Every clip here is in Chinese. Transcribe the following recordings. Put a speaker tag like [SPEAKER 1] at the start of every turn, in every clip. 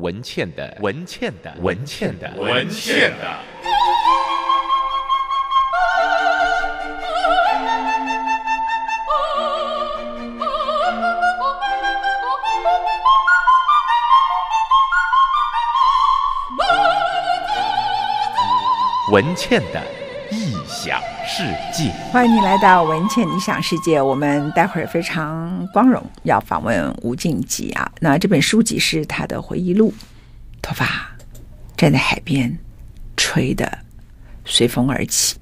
[SPEAKER 1] 文倩的文倩的文倩的
[SPEAKER 2] 文倩的。
[SPEAKER 1] 文倩的异想世界，
[SPEAKER 3] 欢迎你来到文倩理想世界。我们待会儿非常光荣要访问吴静吉啊。那这本书籍是他的回忆录，头发站在海边，吹得随风而起。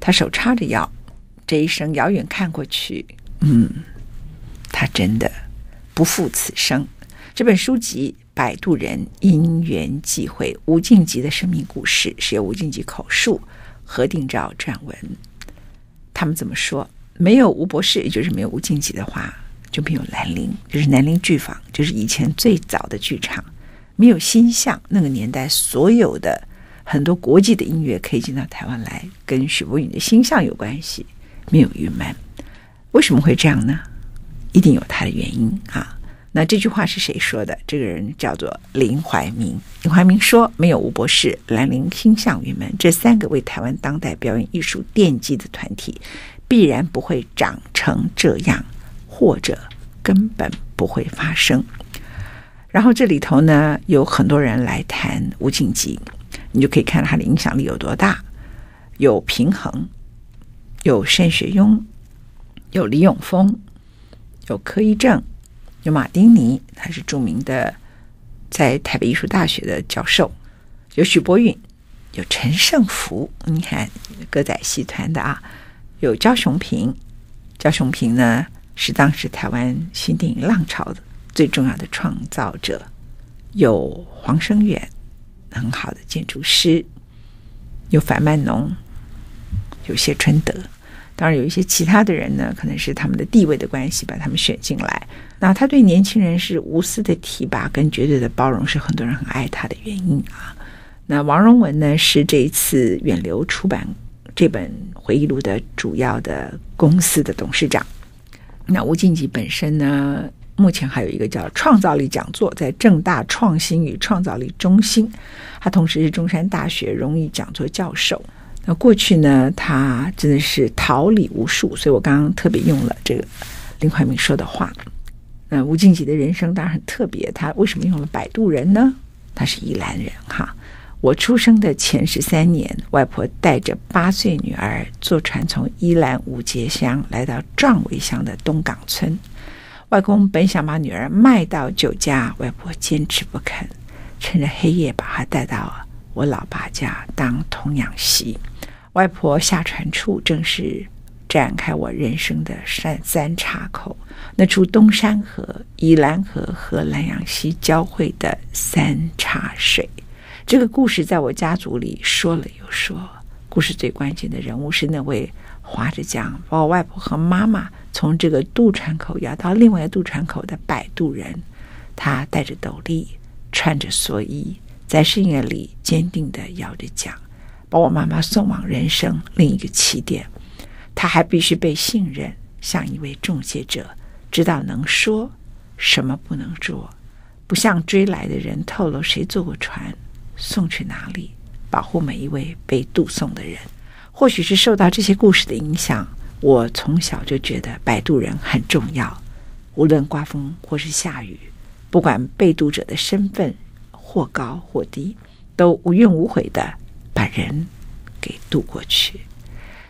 [SPEAKER 3] 他手叉着腰，这一生遥远看过去，嗯，他真的不负此生。这本书籍。摆渡人因缘际会，吴静吉的生命故事是由吴静吉口述，何定照撰文。他们怎么说？没有吴博士，也就是没有吴静吉的话，就没有兰陵，就是南陵剧坊，就是以前最早的剧场。没有星象，那个年代所有的很多国际的音乐可以进到台湾来，跟许博允的星象有关系。没有云门，为什么会这样呢？一定有它的原因啊。那这句话是谁说的？这个人叫做林怀民。林怀民说：“没有吴博士、兰陵、星象、云门这三个为台湾当代表演艺术奠基的团体，必然不会长成这样，或者根本不会发生。”然后这里头呢，有很多人来谈吴静吉，你就可以看到他的影响力有多大。有平衡，有单学庸，有李永丰，有柯一正。有马丁尼，他是著名的在台北艺术大学的教授；有许伯允，有陈胜福，你看歌仔戏团的啊；有焦雄平，焦雄平呢是当时台湾新电影浪潮的最重要的创造者；有黄生远，很好的建筑师；有樊曼农，有谢春德。当然有一些其他的人呢，可能是他们的地位的关系，把他们选进来。那他对年轻人是无私的提拔跟绝对的包容，是很多人很爱他的原因啊。那王荣文呢，是这一次远流出版这本回忆录的主要的公司的董事长。那吴静吉本身呢，目前还有一个叫创造力讲座，在正大创新与创造力中心，他同时是中山大学荣誉讲座教授。那过去呢，他真的是桃李无数，所以我刚刚特别用了这个林怀民说的话。那吴敬梓的人生当然很特别，他为什么用了摆渡人呢？他是宜兰人哈。我出生的前十三年，外婆带着八岁女儿坐船从宜兰五结乡来到壮围乡的东港村。外公本想把女儿卖到酒家，外婆坚持不肯，趁着黑夜把她带到我老爸家当童养媳。外婆下船处，正是展开我人生的三三岔口，那处东山河、宜兰河和兰阳溪交汇的三岔水。这个故事在我家族里说了又说。故事最关键的人物是那位划着桨把我外婆和妈妈从这个渡船口摇到另外一个渡船口的摆渡人。他戴着斗笠，穿着蓑衣，在深夜里坚定地摇着桨。把我妈妈送往人生另一个起点，他还必须被信任，像一位中介者，知道能说什么不能做，不向追来的人透露谁坐过船，送去哪里，保护每一位被渡送的人。或许是受到这些故事的影响，我从小就觉得摆渡人很重要。无论刮风或是下雨，不管被渡者的身份或高或低，都无怨无悔的。把人给渡过去，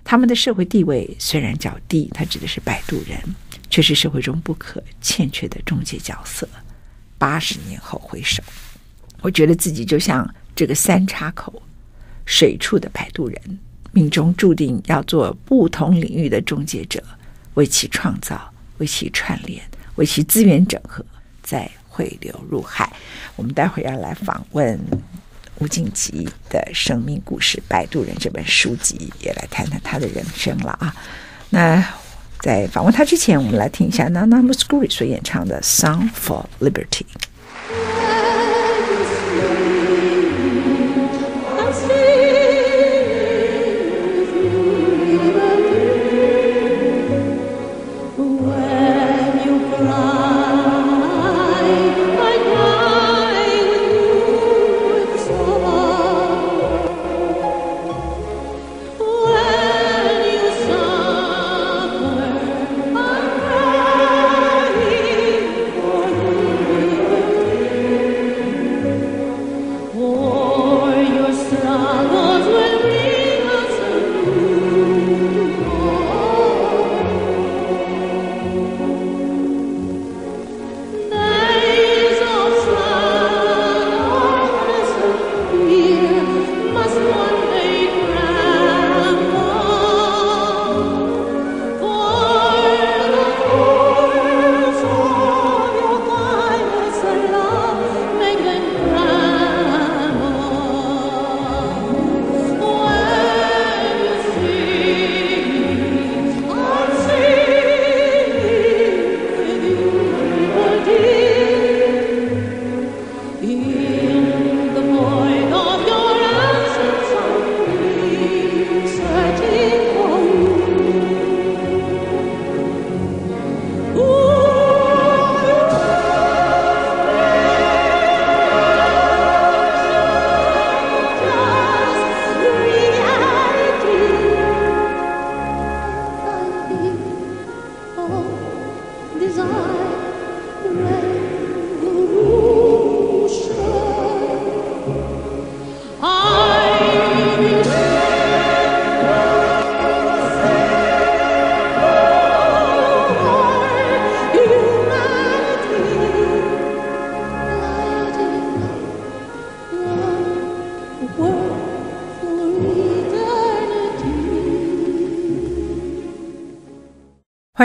[SPEAKER 3] 他们的社会地位虽然较低，他指的是摆渡人，却是社会中不可欠缺的中介角色。八十年后回首，我觉得自己就像这个三岔口水处的摆渡人，命中注定要做不同领域的中介者，为其创造，为其串联，为其资源整合，再汇流入海。我们待会儿要来访问。吴静吉的生命故事，《摆渡人》这本书籍也来谈谈他的人生了啊。那在访问他之前，我们来听一下 Nana Mouskouri 所演唱的《Song for Liberty》。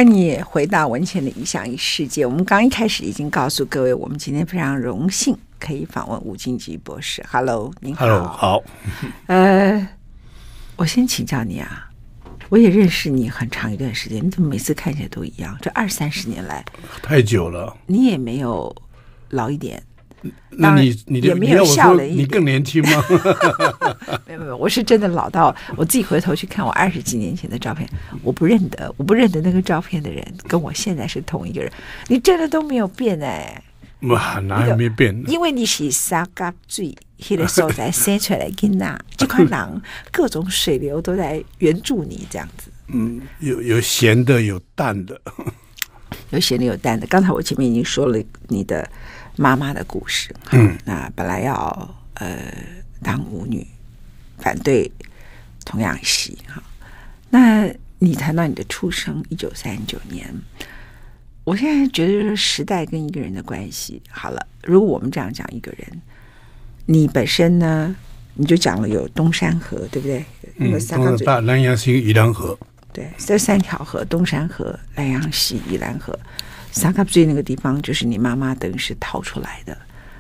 [SPEAKER 3] 你回到文泉的异想世界。我们刚一开始已经告诉各位，我们今天非常荣幸可以访问吴金吉博士。Hello，您好。
[SPEAKER 2] Hello，好。
[SPEAKER 3] 呃，我先请教你啊，我也认识你很长一段时间，你怎么每次看起来都一样？这二三十年来，
[SPEAKER 2] 太久了。
[SPEAKER 3] 你也没有老一点。
[SPEAKER 2] 那你你
[SPEAKER 3] 也没有笑了一点，
[SPEAKER 2] 你更年轻吗？
[SPEAKER 3] 没有没有，我是真的老到我自己回头去看我二十几年前的照片，我不认得，我不认得那个照片的人跟我现在是同一个人。你真的都没有变哎！
[SPEAKER 2] 哇，哪有没变？
[SPEAKER 3] 因为你是三角锥，那个时候才生出来的那这块狼，各种水流都在援助你这样子。
[SPEAKER 2] 嗯，有有咸的，有淡的，
[SPEAKER 3] 有咸的，有淡的。刚才我前面已经说了你的。妈妈的故事，嗯，那本来要呃当舞女，反对童养媳哈。那你谈到你的出生，一九三九年，我现在觉得就是时代跟一个人的关系。好了，如果我们这样讲一个人，你本身呢，你就讲了有东山河，对不对？
[SPEAKER 2] 嗯，东大南阳溪宜兰河，
[SPEAKER 3] 对，这三条河：东山河、南阳溪、宜兰河。三角锥那个地方，就是你妈妈等于是逃出来的。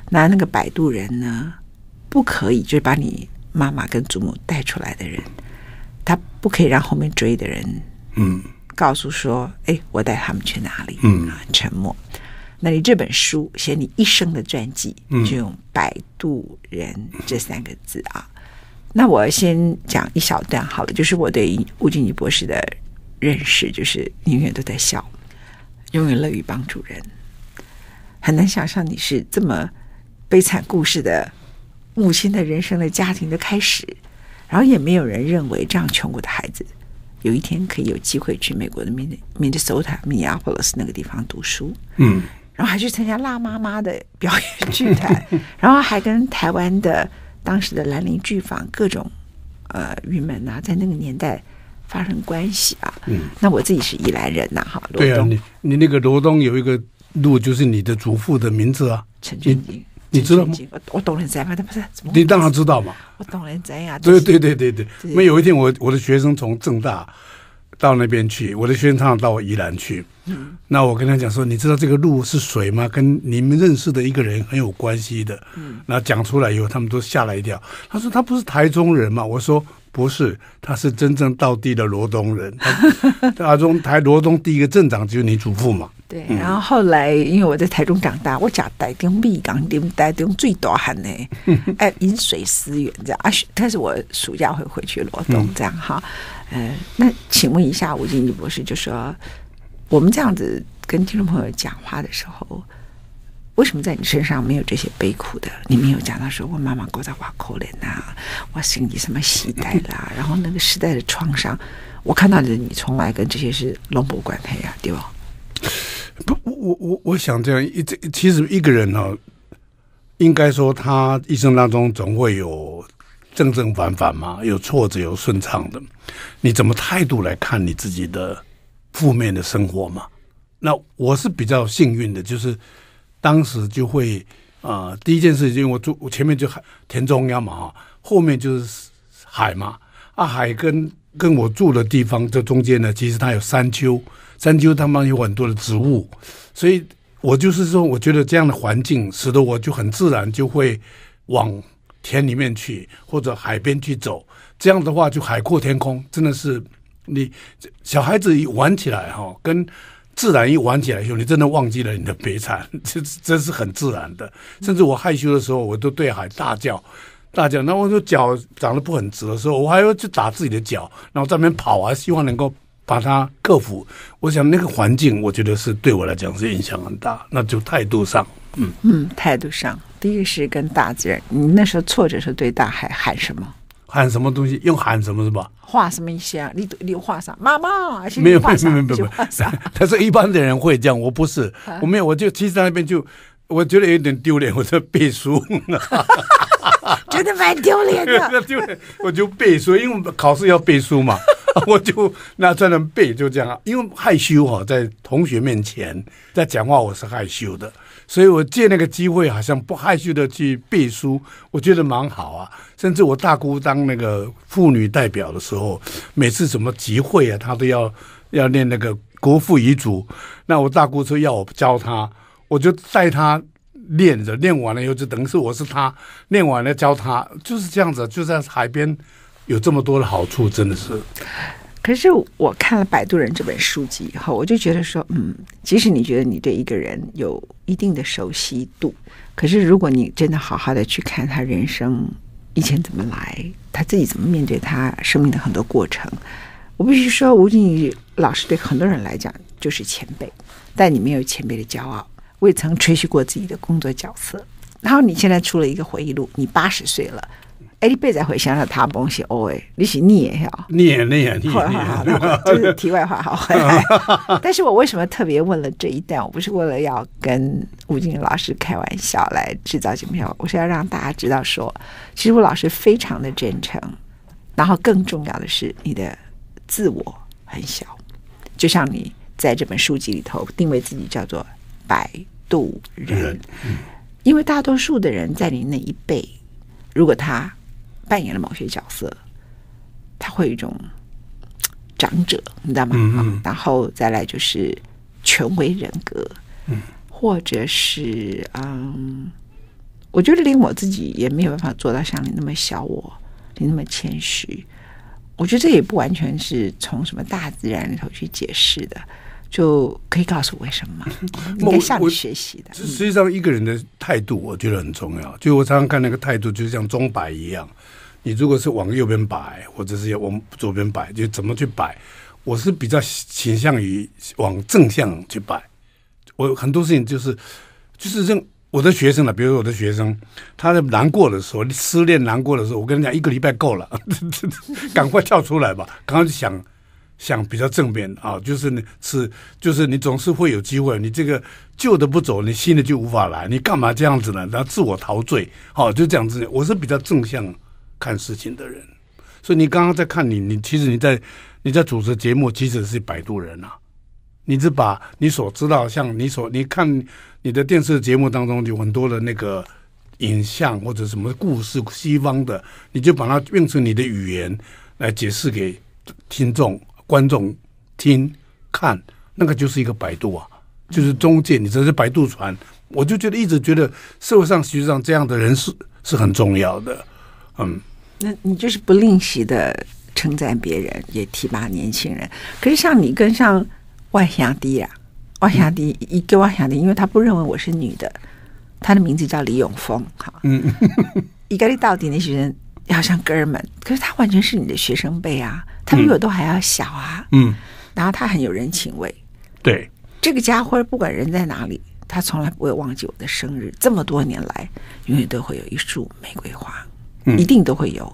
[SPEAKER 3] 那那个摆渡人呢，不可以，就是把你妈妈跟祖母带出来的人，他不可以让后面追的人，嗯，告诉说，哎，我带他们去哪里？嗯，沉默。那你这本书写你一生的传记，就用“摆渡人”这三个字啊。那我先讲一小段好了，就是我对吴静吉博士的认识，就是你永远都在笑。永远乐于帮助人，很难想象你是这么悲惨故事的母亲的人生的家庭的开始，然后也没有人认为这样穷苦的孩子有一天可以有机会去美国的明尼明尼苏达 Minneapolis 那个地方读书，嗯，然后还去参加辣妈妈的表演剧团，然后还跟台湾的当时的兰陵剧坊各种呃云门啊，在那个年代。发生关系啊，嗯，那我自己是宜兰人呐，哈，
[SPEAKER 2] 对啊，你你那个罗东有一个路，就是你的祖父的名字啊，
[SPEAKER 3] 陈俊吉，
[SPEAKER 2] 你知道吗？
[SPEAKER 3] 我我懂人，在吗？他不是，
[SPEAKER 2] 你当然知道嘛，
[SPEAKER 3] 我懂了，怎样？
[SPEAKER 2] 对对对对对，那有一天我我的学生从正大到那边去，我的学生常常到我宜兰去，嗯，那我跟他讲说，你知道这个路是谁吗？跟你们认识的一个人很有关系的，嗯，那讲出来以后，他们都吓了一跳，他说他不是台中人嘛，我说。不是，他是真正道地的罗东人。台中台罗东第一个镇长就是你祖父嘛。
[SPEAKER 3] 对，然后后来因为我在台中长大，我讲台中米港店，台中最大汉呢，哎，饮水思源这样啊。但是我暑假会回去罗东这样哈。呃，那请问一下吴静吉博士，就说我们这样子跟听众朋友讲话的时候。为什么在你身上没有这些悲苦的？你没有讲到说，我妈妈过在瓦口里呐，我心里什么时代啦，然后那个时代的创伤，我看到的你从来跟这些是龙不关系呀，对吧？
[SPEAKER 2] 不，我我我想这样一这其实一个人呢、哦，应该说他一生当中总会有正正反反嘛，有挫折有顺畅的，你怎么态度来看你自己的负面的生活嘛？那我是比较幸运的，就是。当时就会啊、呃，第一件事情，因为我住我前面就海田中央嘛哈，后面就是海嘛啊，海跟跟我住的地方这中间呢，其实它有山丘，山丘他们有很多的植物，所以我就是说，我觉得这样的环境使得我就很自然就会往田里面去或者海边去走，这样的话就海阔天空，真的是你小孩子一玩起来哈，跟。自然一玩起来以后，你真的忘记了你的悲惨，这这是很自然的。甚至我害羞的时候，我都对海大叫，大叫。那我说脚长得不很直的时候，我还要去打自己的脚，然后在那边跑啊，希望能够把它克服。我想那个环境，我觉得是对我来讲是影响很大。那就态度上，嗯
[SPEAKER 3] 嗯，态度上，第一个是跟大自然。你那时候挫折时候对大海喊什么？
[SPEAKER 2] 喊什么东西？用喊什么是吧？
[SPEAKER 3] 画什么意思啊？你你画啥？妈妈，
[SPEAKER 2] 没有没有没有没有。他说 一般的人会这样，我不是，我没有，我就其实在那边就我觉得有点丢脸，我在背书，
[SPEAKER 3] 觉得蛮丢脸的。
[SPEAKER 2] 丢脸，我就背书，因为考试要背书嘛，我就那在那背，就这样。因为害羞哈，在同学面前在讲话，我是害羞的。所以我借那个机会，好像不害羞的去背书，我觉得蛮好啊。甚至我大姑当那个妇女代表的时候，每次什么集会啊，她都要要念那个国父遗嘱。那我大姑说要我教她，我就带她练着，练完了以后就等于是我是她，练完了教她，就是这样子。就在海边有这么多的好处，真的是。
[SPEAKER 3] 可是我看了《摆渡人》这本书籍以后，我就觉得说，嗯，即使你觉得你对一个人有一定的熟悉度，可是如果你真的好好的去看他人生以前怎么来，他自己怎么面对他生命的很多过程，我必须说，吴静宇老师对很多人来讲就是前辈，但你没有前辈的骄傲，未曾吹嘘过自己的工作角色，然后你现在出了一个回忆录，你八十岁了。哎，你别再回想了，他东西哦，哎，你是你也要，
[SPEAKER 2] 你也你也你也，
[SPEAKER 3] 就是题外话，好。但是我为什么特别问了这一段？我不是为了要跟吴静老师开玩笑来制造节目，我是要让大家知道说，其实吴老师非常的真诚，然后更重要的是，你的自我很小，就像你在这本书籍里头定位自己叫做摆渡人，因为大多数的人在你那一辈，如果他。扮演了某些角色，他会有一种长者，你知道吗？嗯嗯，然后再来就是权威人格，嗯，或者是嗯，我觉得连我自己也没有办法做到像你那么小我，我你那么谦虚。我觉得这也不完全是从什么大自然里头去解释的，就可以告诉我为什么吗？应该向你学习的。
[SPEAKER 2] 实际上，一个人的态度，我觉得很重要。就我常常看那个态度，就像钟摆一样。你如果是往右边摆，或者是要往左边摆，就怎么去摆？我是比较倾向于往正向去摆。我很多事情就是，就是让我的学生呢，比如说我的学生，他在难过的时候，失恋难过的时候，我跟你讲，一个礼拜够了，赶快跳出来吧，赶快去想想比较正面啊，就是你是，就是你总是会有机会，你这个旧的不走，你新的就无法来，你干嘛这样子呢？然后自我陶醉，好，就这样子。我是比较正向。看事情的人，所以你刚刚在看你，你其实你在你在主持节目，其实是摆渡人啊。你是把你所知道，像你所你看你的电视节目当中有很多的那个影像或者什么故事，西方的，你就把它用成你的语言来解释给听众观众听看，那个就是一个摆渡啊，就是中介，你这是摆渡船。我就觉得一直觉得社会上实际上这样的人是是很重要的，嗯。
[SPEAKER 3] 那你就是不吝惜的称赞别人，也提拔年轻人。可是像你跟像万祥迪啊，万祥迪一个万祥迪，因为他不认为我是女的，他的名字叫李永峰，哈，嗯，一个你到底那些人好像哥儿们，可是他完全是你的学生辈啊，他比我都还要小啊，嗯，然后他很有人情味，
[SPEAKER 2] 对，
[SPEAKER 3] 这个家伙不管人在哪里，他从来不会忘记我的生日，这么多年来，永远都会有一束玫瑰花。一定都会有，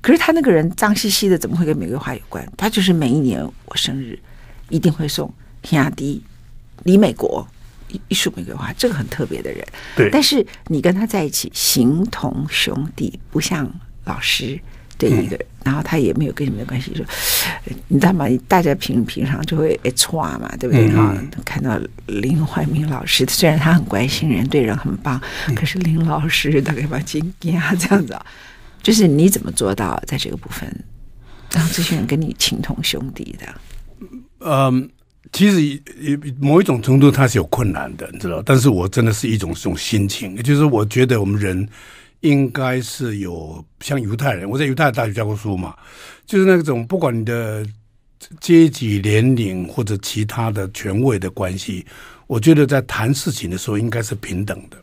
[SPEAKER 3] 可是他那个人脏兮兮的，怎么会跟玫瑰花有关？他就是每一年我生日一定会送天涯第一李美国一一束玫瑰花，这个很特别的人。
[SPEAKER 2] 对，
[SPEAKER 3] 但是你跟他在一起形同兄弟，不像老师对一个人，然后他也没有跟你们的关系，说你知道吗？大家平平常就会哎错嘛，对不对？哈，看到林怀民老师，虽然他很关心人，对人很棒，可是林老师大概把金啊这样子啊。就是你怎么做到在这个部分让这些人跟你情同兄弟的？
[SPEAKER 2] 嗯，其实某一种程度他是有困难的，你知道。但是我真的是一种这种心情，也就是我觉得我们人应该是有像犹太人，我在犹太大学教过书嘛，就是那种不管你的阶级、年龄或者其他的权位的关系，我觉得在谈事情的时候应该是平等的。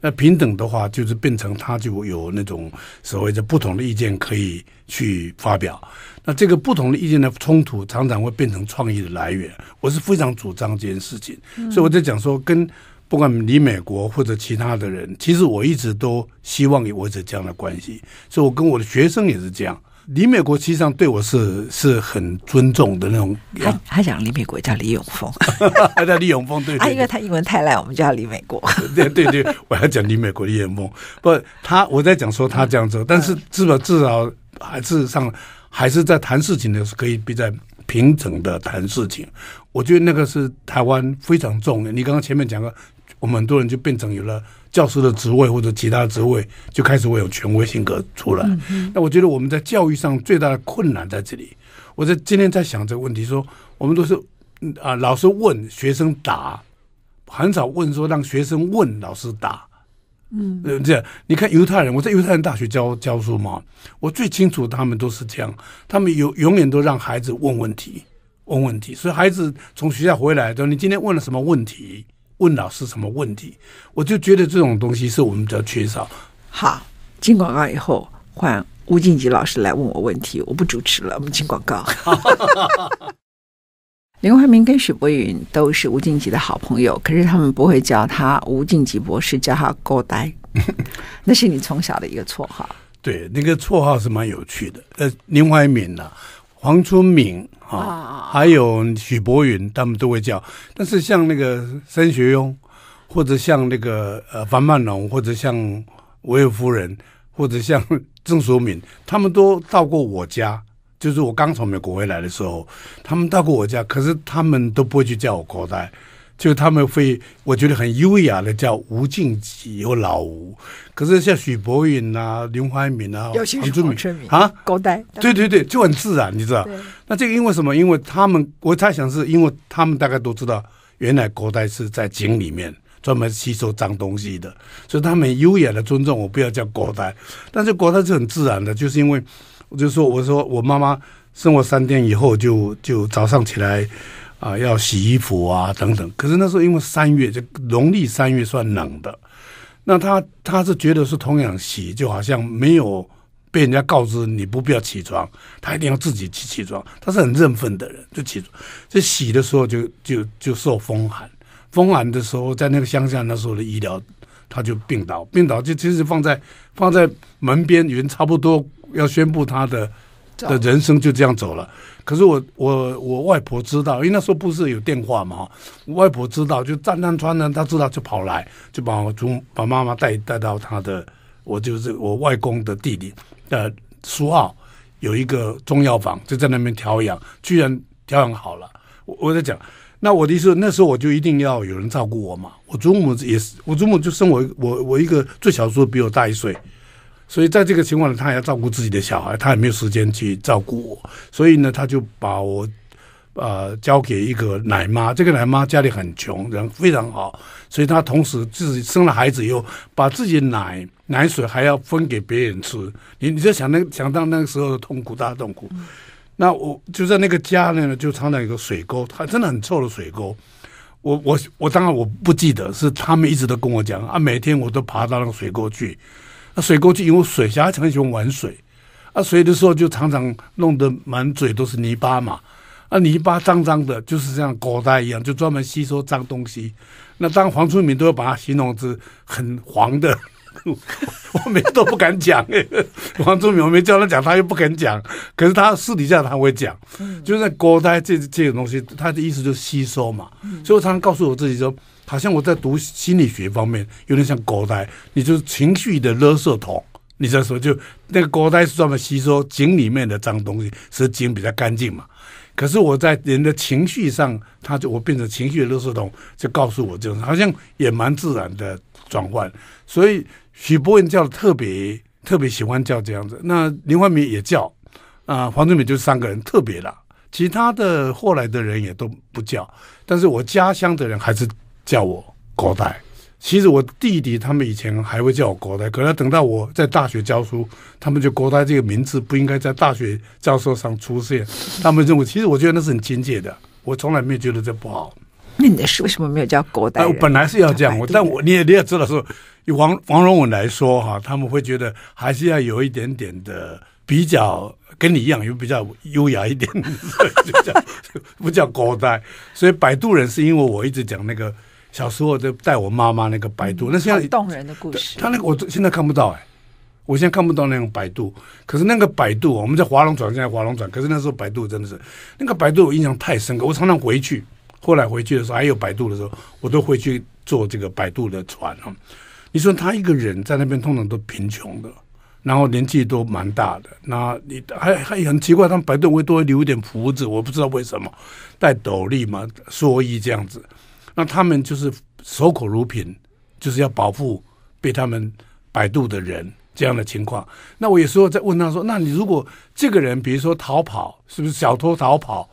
[SPEAKER 2] 那平等的话，就是变成他就有那种所谓的不同的意见可以去发表。那这个不同的意见的冲突，常常会变成创意的来源。我是非常主张这件事情，所以我在讲说，跟不管李美国或者其他的人，其实我一直都希望维持这样的关系。所以我跟我的学生也是这样。李美国实际上对我是是很尊重的那种。
[SPEAKER 3] 他他讲李美国叫李永峰，
[SPEAKER 2] 他叫李永峰，对，对，对。
[SPEAKER 3] 啊，因为他英文太烂，我们叫李美国。
[SPEAKER 2] 对对对，我要讲李美国李永峰。不，他我在讲说他这样做，但是至少至少还事实上还是在谈事情的时候可以比较平整的谈事情。我觉得那个是台湾非常重要。你刚刚前面讲过，我们很多人就变成有了。教师的职位或者其他职位就开始会有权威性格出来。那我觉得我们在教育上最大的困难在这里。我在今天在想这个问题，说我们都是啊，老师问学生答，很少问说让学生问老师答。嗯，这样你看犹太人，我在犹太人大学教教书嘛，我最清楚他们都是这样，他们有永远都让孩子问问题，问问题，所以孩子从学校回来说，你今天问了什么问题？问老师什么问题，我就觉得这种东西是我们比较缺少。
[SPEAKER 3] 好，进广告以后换吴静吉老师来问我问题，我不主持了，我们进广告。林怀民跟许博云都是吴静吉的好朋友，可是他们不会叫他吴静吉博士，叫他狗呆。那是你从小的一个绰号。
[SPEAKER 2] 对，那个绰号是蛮有趣的。呃，林怀民呢、啊，黄春明。啊，还有许博云，他们都会叫。但是像那个申学庸，或者像那个呃樊曼龙，或者像维尔夫人，或者像郑淑敏，他们都到过我家。就是我刚从美国回来的时候，他们到过我家，可是他们都不会去叫我国代。就他们会，我觉得很优雅的叫吴静吉或老吴，可是像许博允啊、林怀民啊、黄春明啊，
[SPEAKER 3] 古代，
[SPEAKER 2] 对对对，就很自然，你知道？那这个因为什么？因为他们，我猜想是因为他们大概都知道，原来古代是在井里面专门吸收脏东西的，所以他们优雅的尊重我，不要叫古代。但是古代是很自然的，就是因为我就说，我说我妈妈生我三天以后就，就就早上起来。啊，要洗衣服啊，等等。可是那时候因为三月，就农历三月算冷的，那他他是觉得是同样洗，就好像没有被人家告知你不必要起床，他一定要自己去起床。他是很认份的人，就起床。这洗的时候就就就受风寒，风寒的时候在那个乡下那时候的医疗，他就病倒，病倒就其实放在放在门边，人差不多要宣布他的的人生就这样走了。可是我我我外婆知道，因为那时候不是有电话嘛，外婆知道就战战穿呢，她知道就跑来，就把我从把妈妈带带到她的，我就是我外公的弟弟的苏澳有一个中药房，就在那边调养，居然调养好了。我我在讲，那我的意思，那时候我就一定要有人照顾我嘛。我祖母也是，我祖母就生我我我一个最小的时候比我大一岁。所以在这个情况呢，他也要照顾自己的小孩，他也没有时间去照顾我，所以呢，他就把我呃交给一个奶妈。这个奶妈家里很穷，人非常好，所以她同时自己生了孩子以后，把自己的奶奶水还要分给别人吃。你你就想那想到那个时候的痛苦，大痛苦。那我就在那个家呢，就常常有个水沟，它真的很臭的水沟。我我我当然我不记得，是他们一直都跟我讲啊，每天我都爬到那个水沟去。那水沟就有水，小孩很喜欢玩水，啊，水的时候就常常弄得满嘴都是泥巴嘛，啊，泥巴脏脏的，就是像狗带一样，就专门吸收脏东西。那当黄春明都要把它形容是很黄的，我每次都不敢讲。黄忠明我没叫他讲，他又不肯讲，可是他私底下他会讲，就是在狗带这这种东西，他的意思就是吸收嘛。所以我常常告诉我自己说。好像我在读心理学方面有点像狗带，你就是情绪的垃圾桶。你在说，就那个狗带是专门吸收井里面的脏东西，使井比较干净嘛。可是我在人的情绪上，他就我变成情绪的垃圾桶，就告诉我这种好像也蛮自然的转换。所以许博文叫的特别特别喜欢叫这样子，那林怀民也叫啊，黄春明就是三个人特别啦，其他的后来的人也都不叫，但是我家乡的人还是。叫我国代，其实我弟弟他们以前还会叫我国代，可是等到我在大学教书，他们就国代这个名字不应该在大学教授上出现。他们认为，其实我觉得那是很亲切的，我从来没有觉得这不好。
[SPEAKER 3] 那你的书为什么没有叫国代？
[SPEAKER 2] 我本来是要这样，我但我你也你也知道说，以王王荣文来说哈，他们会觉得还是要有一点点的比较，跟你一样，又比较优雅一点，所以就叫不叫狗带。所以摆渡人是因为我一直讲那个。小时候就带我妈妈那个摆渡，嗯、那现在
[SPEAKER 3] 动人的故事。
[SPEAKER 2] 他那个我现在看不到哎、欸，我现在看不到那种摆渡。可是那个摆渡，我们在划龙船，现在划龙船。可是那时候摆渡真的是那个摆渡，我印象太深刻。我常常回去，后来回去的时候还有摆渡的时候，我都回去坐这个摆渡的船啊。你说他一个人在那边，通常都贫穷的，然后年纪都蛮大的。那你还还很奇怪，他们摆渡会多留一点胡子，我不知道为什么，戴斗笠嘛，蓑衣这样子。那他们就是守口如瓶，就是要保护被他们摆渡的人这样的情况。那我有时候在问他说：“那你如果这个人，比如说逃跑，是不是小偷逃跑？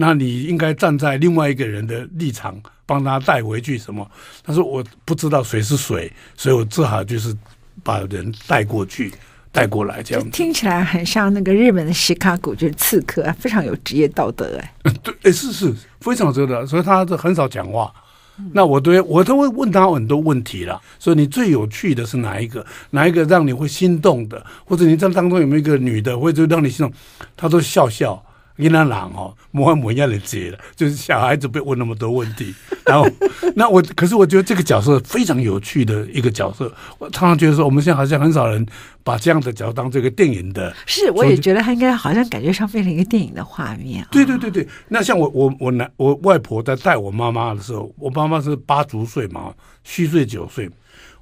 [SPEAKER 2] 那你应该站在另外一个人的立场，帮他带回去什么？”他说：“我不知道谁是谁，所以我只好就是把人带过去。”带过来这样，
[SPEAKER 3] 听起来很像那个日本的西卡古，就是刺客，啊非常有职业道德哎。
[SPEAKER 2] 对，哎是是，非常值得，所以他很少讲话。嗯、那我对我都会问他很多问题了。所以你最有趣的是哪一个？哪一个让你会心动的？或者你这当中有没有一个女的，或者让你心动？他都笑笑。伊那郎哦，模模样的接了，就是小孩子被问那么多问题，然后那我可是我觉得这个角色非常有趣的一个角色，我常常觉得说我们现在好像很少人把这样的角色当这个电影的，
[SPEAKER 3] 是我也觉得他应该好像感觉上变成一个电影的画面。
[SPEAKER 2] 对对对对，那像我我我奶我外婆在带我妈妈的时候，我妈妈是八足岁嘛，虚岁九岁，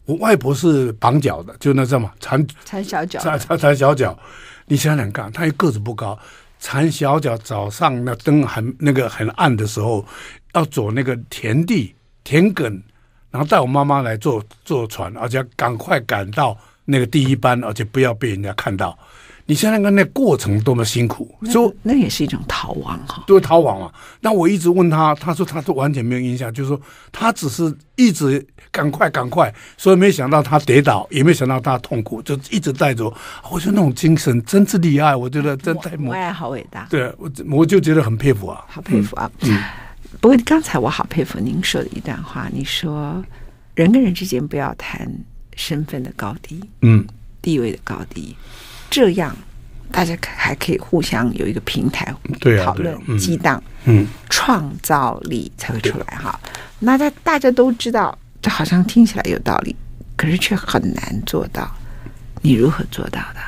[SPEAKER 2] 我外婆是绑脚的，就那什么缠
[SPEAKER 3] 缠小脚，
[SPEAKER 2] 缠缠缠小脚，你想想看，她一个子不高。缠小脚，早上那灯很那个很暗的时候，要走那个田地田埂，然后带我妈妈来坐坐船，而且赶快赶到那个第一班，而且不要被人家看到。你想想看，那过程多么辛苦，
[SPEAKER 3] 说那，那也是一种逃亡哈，
[SPEAKER 2] 对，逃亡嘛。那我一直问他，他说他都完全没有印象，就是说他只是一直赶快赶快，所以没想到他跌倒，也没想到他痛苦，就一直带着。我觉得那种精神真是厉害，我觉得真太
[SPEAKER 3] 母爱好伟大。
[SPEAKER 2] 对，我我就觉得很佩服啊，
[SPEAKER 3] 好佩服啊。嗯，不过刚才我好佩服您说的一段话，你说人跟人之间不要谈身份的高低，嗯，地位的高低。这样，大家还可以互相有一个平台讨论激荡，嗯，创造力才会出来哈。那大大家都知道，这好像听起来有道理，可是却很难做到。你如何做到的？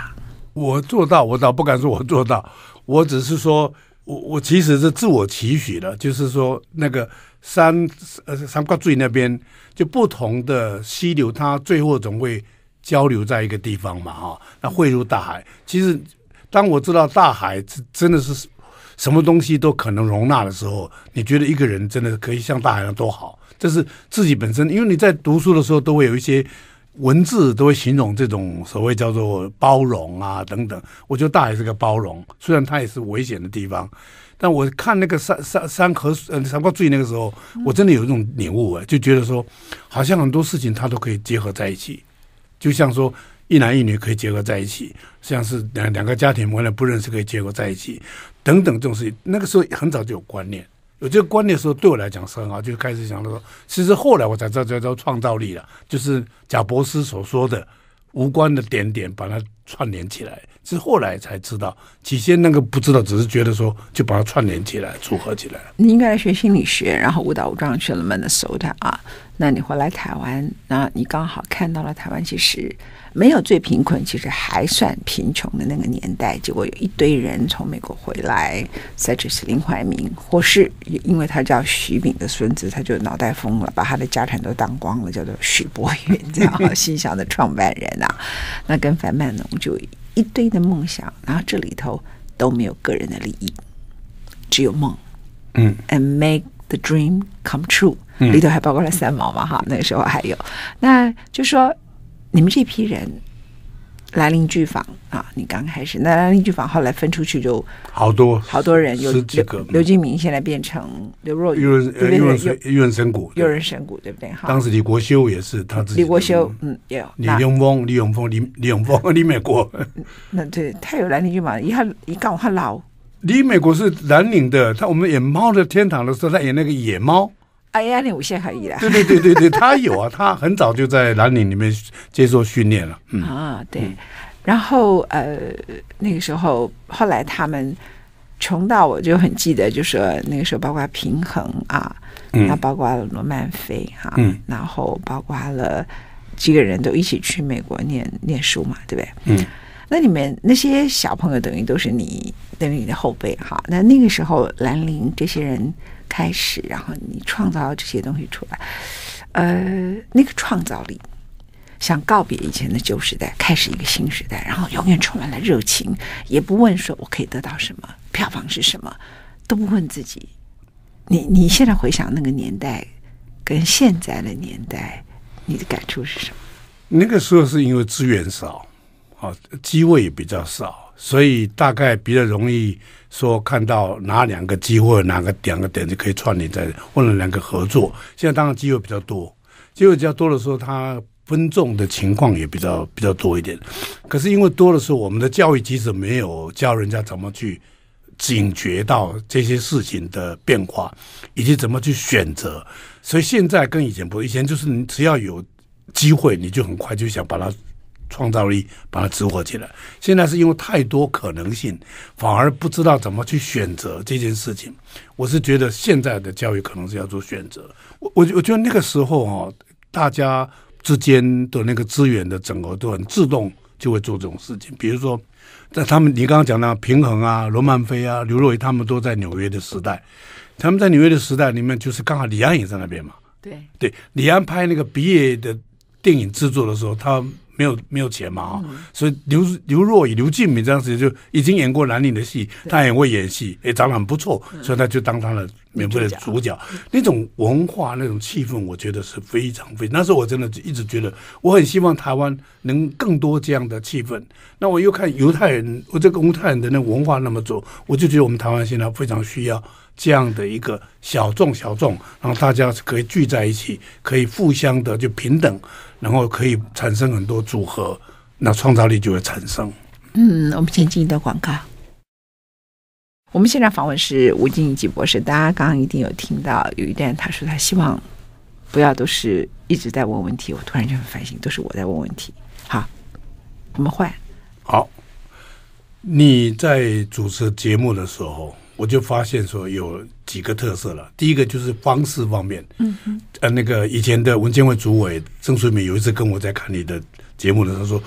[SPEAKER 2] 我做到，我倒不敢说我做到，我只是说我我其实是自我期许的，就是说那个三呃三角锥那边就不同的溪流，它最后总会。交流在一个地方嘛，哈，那汇入大海。其实，当我知道大海真的是什么东西都可能容纳的时候，你觉得一个人真的可以像大海一样多好？这是自己本身，因为你在读书的时候都会有一些文字都会形容这种所谓叫做包容啊等等。我觉得大海是个包容，虽然它也是危险的地方，但我看那个山山山河呃三角锥那个时候，我真的有一种领悟啊，就觉得说，好像很多事情它都可以结合在一起。就像说一男一女可以结合在一起，像是两两个家庭原来不认识可以结合在一起，等等这种事情，那个时候很早就有观念，有这个观念的时候，对我来讲是很好，就开始想到说，其实后来我才知道叫创造力了，就是贾伯斯所说的无关的点点把它串联起来，是后来才知道，起先那个不知道，只是觉得说就把它串联起来，组合起来了。
[SPEAKER 3] 你应该来学心理学，然后误打误撞去了曼德索特啊。那你回来台湾，那你刚好看到了台湾其实没有最贫困，其实还算贫穷的那个年代。结果有一堆人从美国回来，再就是林怀民，或是因为他叫徐炳的孙子，他就脑袋疯了，把他的家产都当光了，叫做许博云，这样 心想的创办人啊。那跟樊曼农就一堆的梦想，然后这里头都没有个人的利益，只有梦。嗯，and make the dream come true。里头还包括了三毛嘛？哈，那个时候还有，那就说你们这批人兰陵剧坊啊，你刚开始那兰陵剧坊后来分出去就
[SPEAKER 2] 好多
[SPEAKER 3] 好多人，有
[SPEAKER 2] 十几个
[SPEAKER 3] 刘刘静明现在变成刘若瑀，
[SPEAKER 2] 玉人
[SPEAKER 3] 对不对？
[SPEAKER 2] 玉人神玉人神谷，
[SPEAKER 3] 有人神谷对不对？哈，
[SPEAKER 2] 当时李国修也是他自己，
[SPEAKER 3] 李国修嗯也有
[SPEAKER 2] 李永峰李永峰李李永峰李美国，
[SPEAKER 3] 那对他有兰陵剧坊，一下一告他老。
[SPEAKER 2] 李美国是兰陵的，他我们演《猫的天堂》的时候，他演那个野猫。
[SPEAKER 3] 哎呀，你无限可以了。
[SPEAKER 2] 对对对对对，他有啊，他很早就在兰陵里面接受训练了。嗯
[SPEAKER 3] 啊，对。然后呃，那个时候后来他们穷到我就很记得，就说那个时候包括平衡啊，那、嗯、包括了罗曼菲哈、啊，
[SPEAKER 2] 嗯，
[SPEAKER 3] 然后包括了几个人都一起去美国念念书嘛，对不对？
[SPEAKER 2] 嗯。
[SPEAKER 3] 那里面那些小朋友等于都是你等于你的后辈哈。那那个时候兰陵这些人。开始，然后你创造这些东西出来，呃，那个创造力，想告别以前的旧时代，开始一个新时代，然后永远充满了热情，也不问说我可以得到什么，票房是什么，都不问自己。你你现在回想那个年代，跟现在的年代，你的感触是什么？
[SPEAKER 2] 那个时候是因为资源少，啊，机会也比较少，所以大概比较容易。说看到哪两个机会，哪个两个点就可以串联在，或者两个合作。现在当然机会比较多，机会比较多的时候，它分众的情况也比较比较多一点。可是因为多的时候，我们的教育其实没有教人家怎么去警觉到这些事情的变化，以及怎么去选择。所以现在跟以前不，以前就是你只要有机会，你就很快就想把它。创造力把它激活起来。现在是因为太多可能性，反而不知道怎么去选择这件事情。我是觉得现在的教育可能是要做选择。我我我觉得那个时候哈，大家之间的那个资源的整合都很自动就会做这种事情。比如说，在他们你刚刚讲的平衡啊、罗曼菲啊、刘若瑀他们都在纽约的时代，他们在纽约的时代里面，就是刚好李安也在那边嘛。
[SPEAKER 3] 对
[SPEAKER 2] 对，李安拍那个毕业的电影制作的时候，他。没有没有钱嘛啊，嗯、所以刘刘若瑀、刘静敏这样子就已经演过兰陵的戏，他也会演戏，也长得很不错，嗯、所以他就当他的免费的主角。嗯、那种文化、那种气氛，我觉得是非常非常。那时候我真的一直觉得，我很希望台湾能更多这样的气氛。那我又看犹太人，我这个犹太人的那文化那么多，我就觉得我们台湾现在非常需要这样的一个小众小众，然后大家可以聚在一起，可以互相的就平等。然后可以产生很多组合，那创造力就会产生。
[SPEAKER 3] 嗯，我们先进一段广告。我们现在访问是吴敬怡博士，大家刚刚一定有听到有一段，他说他希望不要都是一直在问问题，我突然就很反省，都是我在问问题。好，我们换。
[SPEAKER 2] 好，你在主持节目的时候。我就发现说有几个特色了。第一个就是方式方面，嗯嗯，呃，那个以前的文建会主委郑水敏有一次跟我在看你的节目的时候说，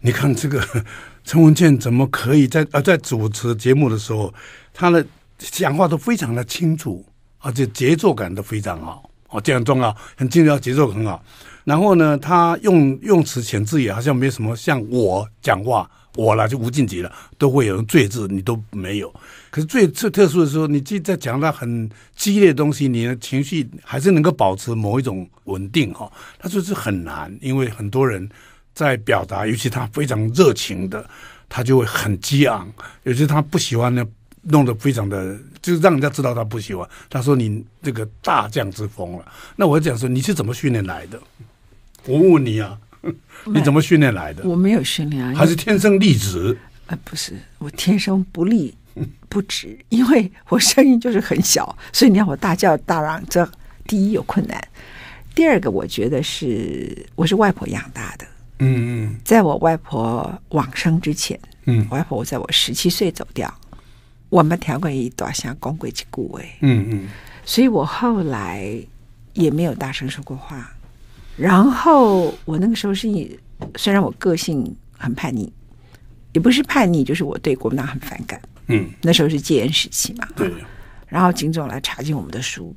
[SPEAKER 2] 你看这个 陈文健怎么可以在呃在主持节目的时候，他的讲话都非常的清楚，而且节奏感都非常好，哦，这样重要，很重要，节奏很好。然后呢，他用用词遣字也好像没什么像我讲话。我了就无尽极了，都会有人赘字，你都没有。可是最最特殊的时候，你既在讲到很激烈的东西，你的情绪还是能够保持某一种稳定哈。他说是很难，因为很多人在表达，尤其他非常热情的，他就会很激昂；尤其他不喜欢呢，弄得非常的，就是让人家知道他不喜欢。他说你这个大将之风了。那我讲说你是怎么训练来的？我问你啊。你怎么训练来的？
[SPEAKER 3] 我没有训练啊，
[SPEAKER 2] 还是天生丽质？
[SPEAKER 3] 呃，不是，我天生不丽 不直，因为我声音就是很小，所以你让我大叫大嚷，这第一有困难，第二个我觉得是我是外婆养大的。
[SPEAKER 2] 嗯嗯，
[SPEAKER 3] 在我外婆往生之前，嗯，外婆在我十七岁走掉，我们调过一段像公鬼去顾位，
[SPEAKER 2] 嗯嗯，
[SPEAKER 3] 所以我后来也没有大声说过话。然后我那个时候是，虽然我个性很叛逆，也不是叛逆，就是我对国民党很反感。
[SPEAKER 2] 嗯，
[SPEAKER 3] 那时候是戒严时期嘛。
[SPEAKER 2] 对。
[SPEAKER 3] 然后警总来查禁我们的书，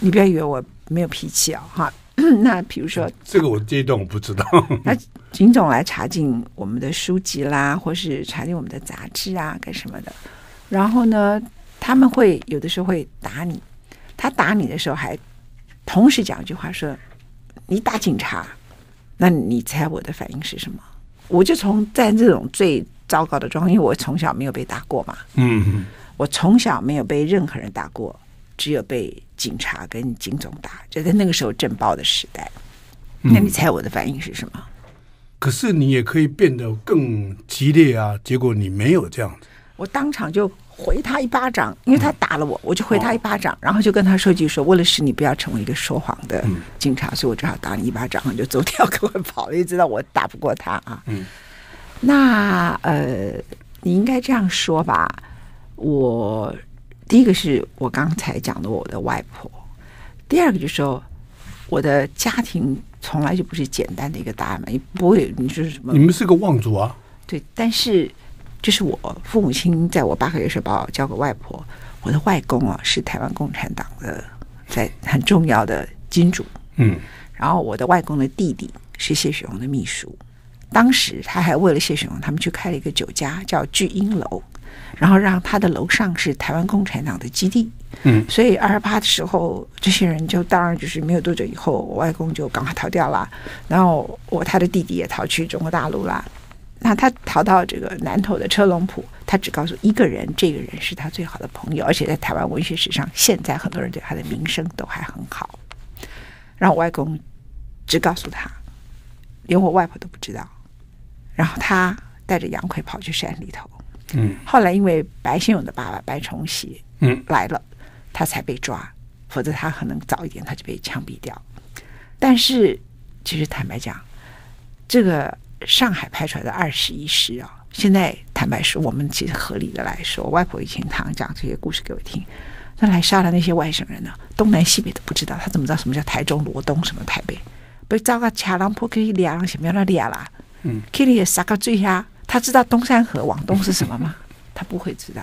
[SPEAKER 3] 你不要以为我没有脾气啊，哈。那比如说，
[SPEAKER 2] 这个我这一段我不知道。
[SPEAKER 3] 那警总来查禁我们的书籍啦，或是查禁我们的杂志啊，干什么的？然后呢，他们会有的时候会打你，他打你的时候还同时讲一句话说。你打警察，那你猜我的反应是什么？我就从在这种最糟糕的状况，因为我从小没有被打过嘛，
[SPEAKER 2] 嗯，
[SPEAKER 3] 我从小没有被任何人打过，只有被警察跟警总打，就在那个时候震爆的时代。那你猜我的反应是什么？
[SPEAKER 2] 可是你也可以变得更激烈啊！结果你没有这样子，
[SPEAKER 3] 我当场就回他一巴掌，因为他打了我，我就回他一巴掌，然后就跟他说句说：“为了使你不要成为一个说谎的警察，所以我只好打你一巴掌，就走掉，赶快跑了。”因为知道我打不过他啊。嗯，那呃，你应该这样说吧。我第一个是我刚才讲的我的外婆，第二个就是说我的家庭。从来就不是简单的一个答案嘛，也不会，你说什么？
[SPEAKER 2] 你们是个望族啊？
[SPEAKER 3] 对，但是就是我父母亲在我八个月时候把我交给外婆，我的外公啊是台湾共产党的在很重要的金主，嗯，然后我的外公的弟弟是谢雪红的秘书，当时他还为了谢雪红，他们去开了一个酒家叫聚英楼，然后让他的楼上是台湾共产党的基地。嗯，所以二十八的时候，这些人就当然就是没有多久以后，我外公就赶快逃掉了，然后我他的弟弟也逃去中国大陆了。那他逃到这个南投的车龙埔，他只告诉一个人，这个人是他最好的朋友，而且在台湾文学史上，现在很多人对他的名声都还很好。然后我外公只告诉他，连我外婆都不知道。然后他带着杨奎跑去山里头。嗯，后来因为白先勇的爸爸白崇禧嗯来了。他才被抓，否则他可能早一点他就被枪毙掉。但是，其实坦白讲，这个上海拍出来的二十一师啊，现在坦白说，我们其实合理的来说，外婆以前常讲这些故事给我听，那来杀了那些外省人呢，东南西北都不知道，他怎么知道什么叫台中罗东，什么台北？被遭个卡郎坡可以两什么样的俩啦？嗯，可以杀个醉呀，他知道东山河往东是什么吗？他不会知道，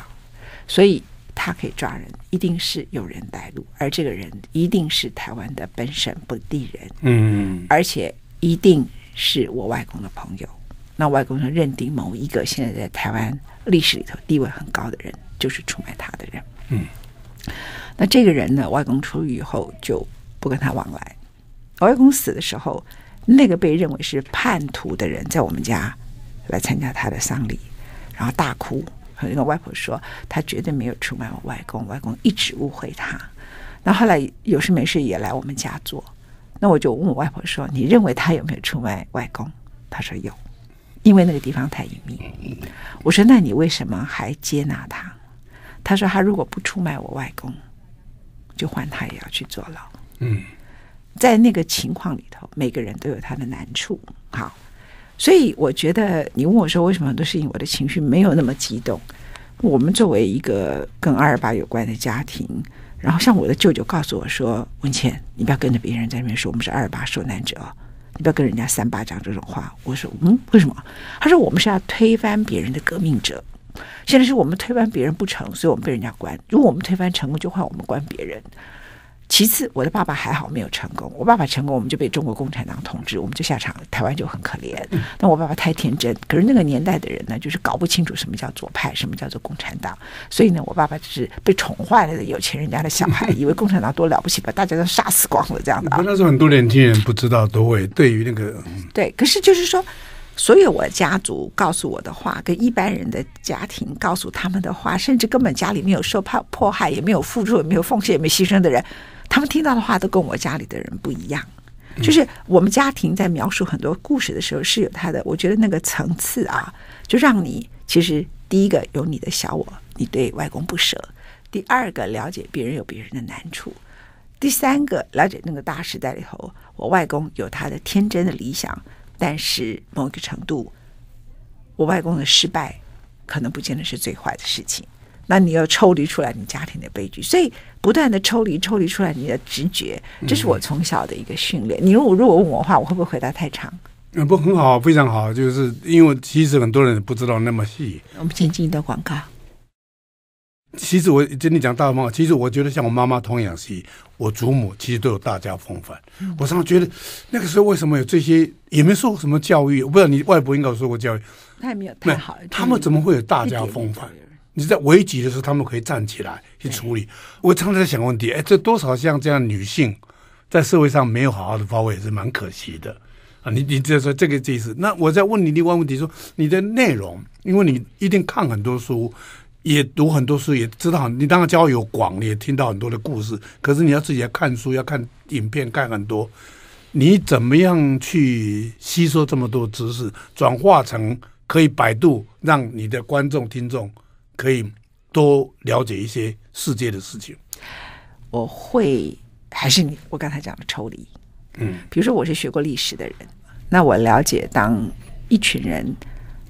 [SPEAKER 3] 所以。他可以抓人，一定是有人带路，而这个人一定是台湾的本省本地人，嗯，而且一定是我外公的朋友。那外公就认定某一个现在在台湾历史里头地位很高的人，就是出卖他的人，嗯。那这个人呢，外公出狱以后就不跟他往来。外公死的时候，那个被认为是叛徒的人在我们家来参加他的丧礼，然后大哭。那个外婆说，他绝对没有出卖我外公，外公一直误会他。那后来有事没事也来我们家做，那我就问我外婆说：“你认为他有没有出卖外公？”他说有，因为那个地方太隐秘。我说：“那你为什么还接纳他？”他说：“他如果不出卖我外公，就换他也要去坐牢。”嗯，在那个情况里头，每个人都有他的难处。好。所以我觉得，你问我说为什么很多事情我的情绪没有那么激动？我们作为一个跟二二八有关的家庭，然后像我的舅舅告诉我说：“文倩，你不要跟着别人在那边说我们是二二八受难者，你不要跟人家三八讲这种话。”我说：“嗯，为什么？”他说：“我们是要推翻别人的革命者，现在是我们推翻别人不成，所以我们被人家关。如果我们推翻成功，就换我们关别人。”其次，我的爸爸还好没有成功。我爸爸成功，我们就被中国共产党统治，我们就下场了，台湾就很可怜。但我爸爸太天真，可是那个年代的人呢，就是搞不清楚什么叫左派，什么叫做共产党。所以呢，我爸爸就是被宠坏了的有钱人家的小孩，以为共产党多了不起，把 大家都杀死光了这样的。
[SPEAKER 2] 那时候很多年轻人不知道，都会对于那个
[SPEAKER 3] 对。可是就是说，所有我家族告诉我的话，跟一般人的家庭告诉他们的话，甚至根本家里没有受迫迫害，也没有付出，也没有奉献，也没牺牲的人。他们听到的话都跟我家里的人不一样，就是我们家庭在描述很多故事的时候是有他的，我觉得那个层次啊，就让你其实第一个有你的小我，你对外公不舍；第二个了解别人有别人的难处；第三个了解那个大时代里头，我外公有他的天真的理想，但是某一个程度，我外公的失败可能不见得是最坏的事情。那你要抽离出来你家庭的悲剧，所以不断的抽离抽离出来你的直觉，这是我从小的一个训练。你如果如果问我的话，我会不会回答太长？
[SPEAKER 2] 嗯，不，很好，非常好，就是因为其实很多人不知道那么细。
[SPEAKER 3] 我们先进一段广告。
[SPEAKER 2] 其实我跟你讲大话，其实我觉得像我妈妈童养媳，我祖母其实都有大家风范。嗯、我常常觉得那个时候为什么有这些，也没受过什么教育，我不知道你外婆应该有受过教育，
[SPEAKER 3] 他也没有太好，
[SPEAKER 2] 他们怎么会有大家风范？你在危急的时候，他们可以站起来去处理。我常常在想问题，哎，这多少像这样女性在社会上没有好好的发挥，也是蛮可惜的。啊，你你这说这个意思。那我再问你另外问题说，你的内容，因为你一定看很多书，也读很多书，也知道你当然交友广，你也听到很多的故事。可是你要自己要看书，要看影片，看很多。你怎么样去吸收这么多知识，转化成可以百度，让你的观众听众可以多了解一些世界的事情？
[SPEAKER 3] 我会还是你我刚才讲的抽离，嗯，比如说我是学过历史的人，那我了解当一群人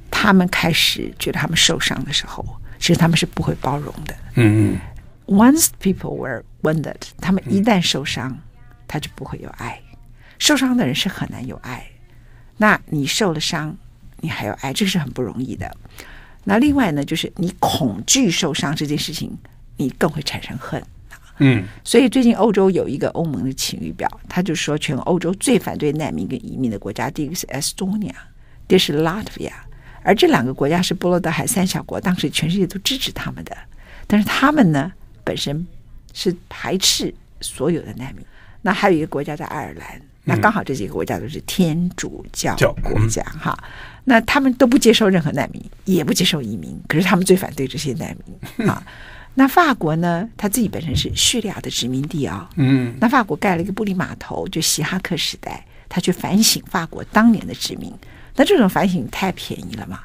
[SPEAKER 3] 他们开始觉得他们受伤的时候，其实他们是不会包容的，嗯嗯。Once people were wounded，他们一旦受伤，嗯、他就不会有爱。受伤的人是很难有爱，那你受了伤，你还有爱，这是很不容易的。那另外呢，就是你恐惧受伤这件事情，你更会产生恨。嗯，所以最近欧洲有一个欧盟的晴雨表，他就说，全欧洲最反对难民跟移民的国家，第一个是 Estonia，第二是 Latvia，而这两个国家是波罗的海三小国，当时全世界都支持他们的，但是他们呢，本身是排斥所有的难民。那还有一个国家在爱尔兰。那刚好这几个国家都是天主教国家哈，那他们都不接受任何难民，也不接受移民，可是他们最反对这些难民啊。那法国呢，他自己本身是叙利亚的殖民地啊，嗯，那法国盖了一个布里码头，就希哈克时代，他去反省法国当年的殖民，那这种反省太便宜了嘛，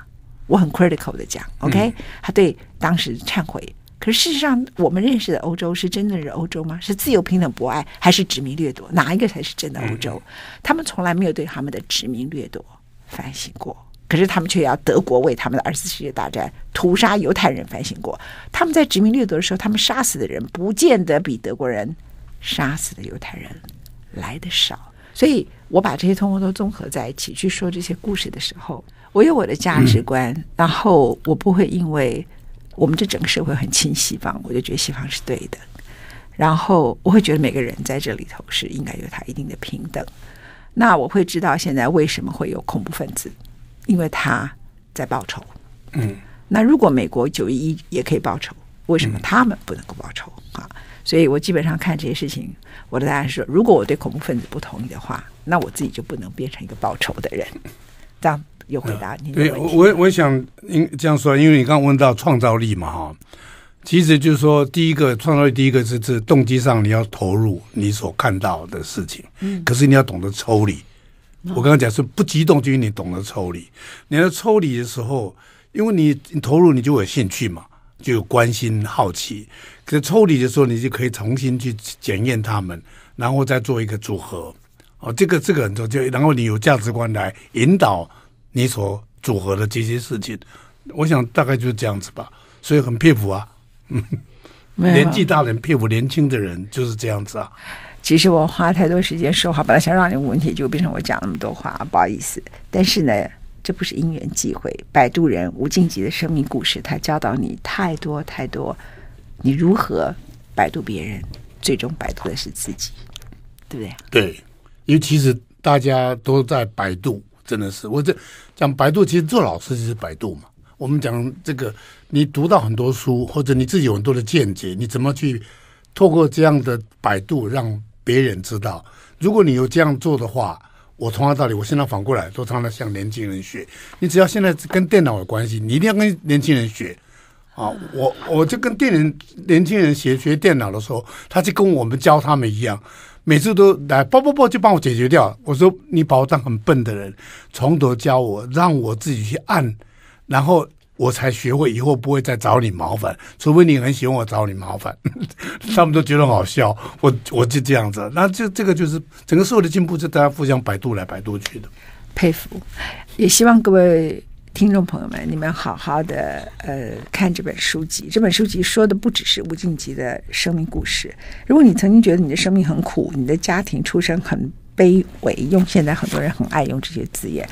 [SPEAKER 3] 我很 critical 的讲，OK，他对当时忏悔。可是事实上，我们认识的欧洲是真的是欧洲吗？是自由、平等、博爱，还是殖民掠夺？哪一个才是真的欧洲？他们从来没有对他们的殖民掠夺反省过，可是他们却要德国为他们的二次世界大战屠杀犹太人反省过。他们在殖民掠夺的时候，他们杀死的人不见得比德国人杀死的犹太人来的少。所以我把这些通通都综合在一起去说这些故事的时候，我有我的价值观，嗯、然后我不会因为。我们这整个社会很亲西方，我就觉得西方是对的。然后我会觉得每个人在这里头是应该有他一定的平等。那我会知道现在为什么会有恐怖分子，因为他在报仇。嗯。那如果美国九一一也可以报仇，为什么他们不能够报仇啊？所以我基本上看这些事情，我的答案是说：如果我对恐怖分子不同意的话，那我自己就不能变成一个报仇的人。这样。有回答你的问题。对，
[SPEAKER 2] 我我想应这样说，因为你刚刚问到创造力嘛，哈，其实就是说，第一个创造力，第一个是是动机上你要投入你所看到的事情，嗯，可是你要懂得抽离。我刚刚讲是不激动，就因为你懂得抽离。你要抽离的时候，因为你你投入，你就有兴趣嘛，就有关心、好奇。可是抽离的时候，你就可以重新去检验他们，然后再做一个组合。哦，这个这个很重要，就然后你有价值观来引导。你所组合的这些事情，我想大概就是这样子吧，所以很佩服啊，嗯，年纪大人佩服年轻的人就是这样子啊。
[SPEAKER 3] 其实我花太多时间说话，本来想让你问问题，就变成我讲那么多话，不好意思。但是呢，这不是因缘际会，摆渡人吴敬吉的生命故事，他教导你太多太多，你如何摆渡别人，最终摆渡的是自己，对不对？
[SPEAKER 2] 对，因为其实大家都在摆渡。真的是，我这讲百度，其实做老师就是百度嘛。我们讲这个，你读到很多书，或者你自己有很多的见解，你怎么去透过这样的百度，让别人知道？如果你有这样做的话，我同样道理，我现在反过来都常常向年轻人学。你只要现在跟电脑有关系，你一定要跟年轻人学啊！我我就跟电人年轻人学学电脑的时候，他就跟我们教他们一样。每次都来，啵啵啵就帮我解决掉。我说你把我当很笨的人，从头教我，让我自己去按，然后我才学会，以后不会再找你麻烦。除非你很喜欢我找你麻烦，他们都觉得好笑。我我就这样子，那这这个就是整个社会的进步，是大家互相百度来百度去的。
[SPEAKER 3] 佩服，也希望各位。听众朋友们，你们好好的呃看这本书籍。这本书籍说的不只是吴静吉的生命故事。如果你曾经觉得你的生命很苦，你的家庭出身很卑微，用现在很多人很爱用这些字眼，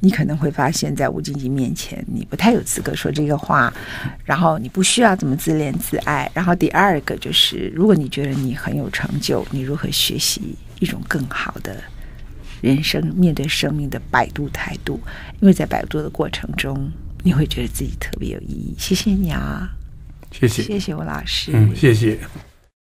[SPEAKER 3] 你可能会发现，在吴静吉面前，你不太有资格说这个话。然后你不需要这么自恋自爱。然后第二个就是，如果你觉得你很有成就，你如何学习一种更好的？人生面对生命的摆渡态度，因为在摆渡的过程中，你会觉得自己特别有意义。谢谢你啊，
[SPEAKER 2] 谢谢，
[SPEAKER 3] 谢谢吴老师，
[SPEAKER 2] 嗯，谢谢。